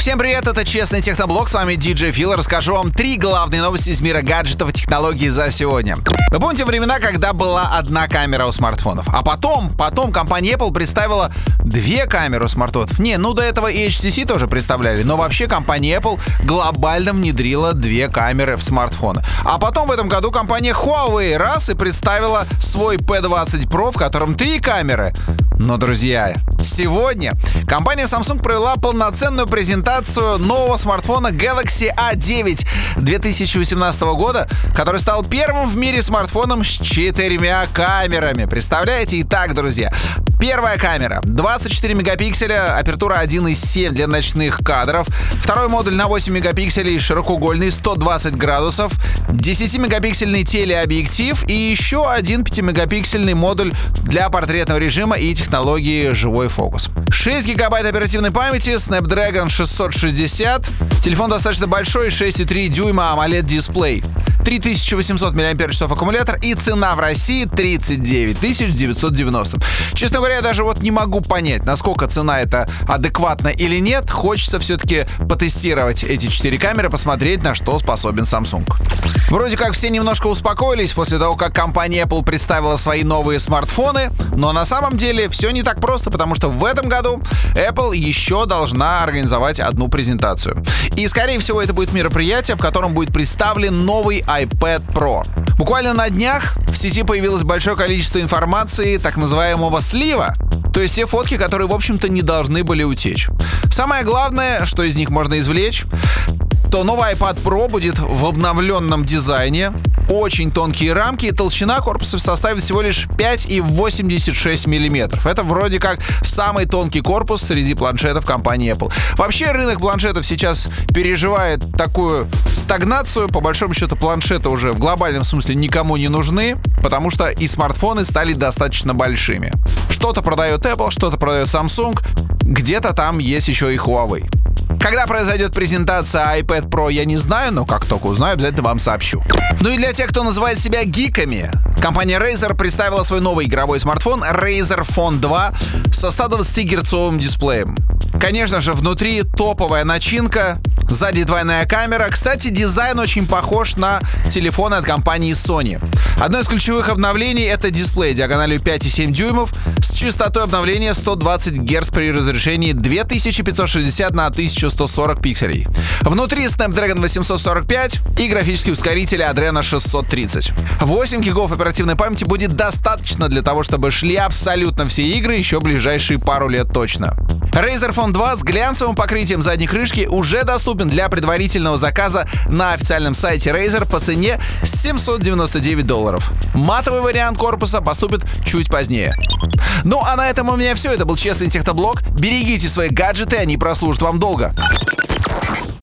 Всем привет, это Честный Техноблог, с вами DJ Фил. Расскажу вам три главные новости из мира гаджетов и технологий за сегодня. Вы помните времена, когда была одна камера у смартфонов? А потом, потом компания Apple представила две камеры у смартфонов. Не, ну до этого и HTC тоже представляли, но вообще компания Apple глобально внедрила две камеры в смартфоны. А потом в этом году компания Huawei раз и представила свой P20 Pro, в котором три камеры. Но, друзья, сегодня компания Samsung провела полноценную презентацию нового смартфона Galaxy A9 2018 года, который стал первым в мире смартфоном с четырьмя камерами. Представляете? Итак, друзья, Первая камера 24 мегапикселя, апертура 1.7 для ночных кадров. Второй модуль на 8 мегапикселей, широкоугольный 120 градусов. 10-мегапиксельный телеобъектив и еще один 5-мегапиксельный модуль для портретного режима и технологии живой фокус. 6 гигабайт оперативной памяти, Snapdragon 660. Телефон достаточно большой, 6,3 дюйма AMOLED дисплей. 3800 мАч аккумулятор и цена в России 39 990. Честно говоря, я даже вот не могу понять, насколько цена это адекватна или нет. Хочется все-таки потестировать эти четыре камеры, посмотреть, на что способен Samsung. Вроде как все немножко успокоились после того, как компания Apple представила свои новые смартфоны, но на самом деле все не так просто, потому что в этом году Apple еще должна организовать одну презентацию. И, скорее всего, это будет мероприятие, в котором будет представлен новый iPad Pro. Буквально на днях в сети появилось большое количество информации так называемого слива, то есть те фотки, которые, в общем-то, не должны были утечь. Самое главное, что из них можно извлечь, то новый iPad Pro будет в обновленном дизайне, очень тонкие рамки и толщина корпуса составит всего лишь 5,86 мм. Это вроде как самый тонкий корпус среди планшетов компании Apple. Вообще рынок планшетов сейчас переживает такую стагнацию. По большому счету планшеты уже в глобальном смысле никому не нужны, потому что и смартфоны стали достаточно большими. Что-то продает Apple, что-то продает Samsung, где-то там есть еще и Huawei. Когда произойдет презентация iPad Pro, я не знаю, но как только узнаю, обязательно вам сообщу. Ну и для тех, кто называет себя гиками, компания Razer представила свой новый игровой смартфон Razer Phone 2 со 120-герцовым дисплеем. Конечно же, внутри топовая начинка, сзади двойная камера. Кстати, дизайн очень похож на телефоны от компании Sony. Одно из ключевых обновлений — это дисплей диагональю 5,7 дюймов с частотой обновления 120 Гц при разрешении 2560 на 1140 пикселей. Внутри Snapdragon 845 и графический ускоритель Adreno 630. 8 гигов оперативной памяти будет достаточно для того, чтобы шли абсолютно все игры еще ближайшие пару лет точно. Razer Phone 2 с глянцевым покрытием задней крышки уже доступен для предварительного заказа на официальном сайте Razer по цене 799 долларов. Матовый вариант корпуса поступит чуть позднее. Ну а на этом у меня все. Это был Честный Техноблог. Берегите свои гаджеты, они прослужат вам долго.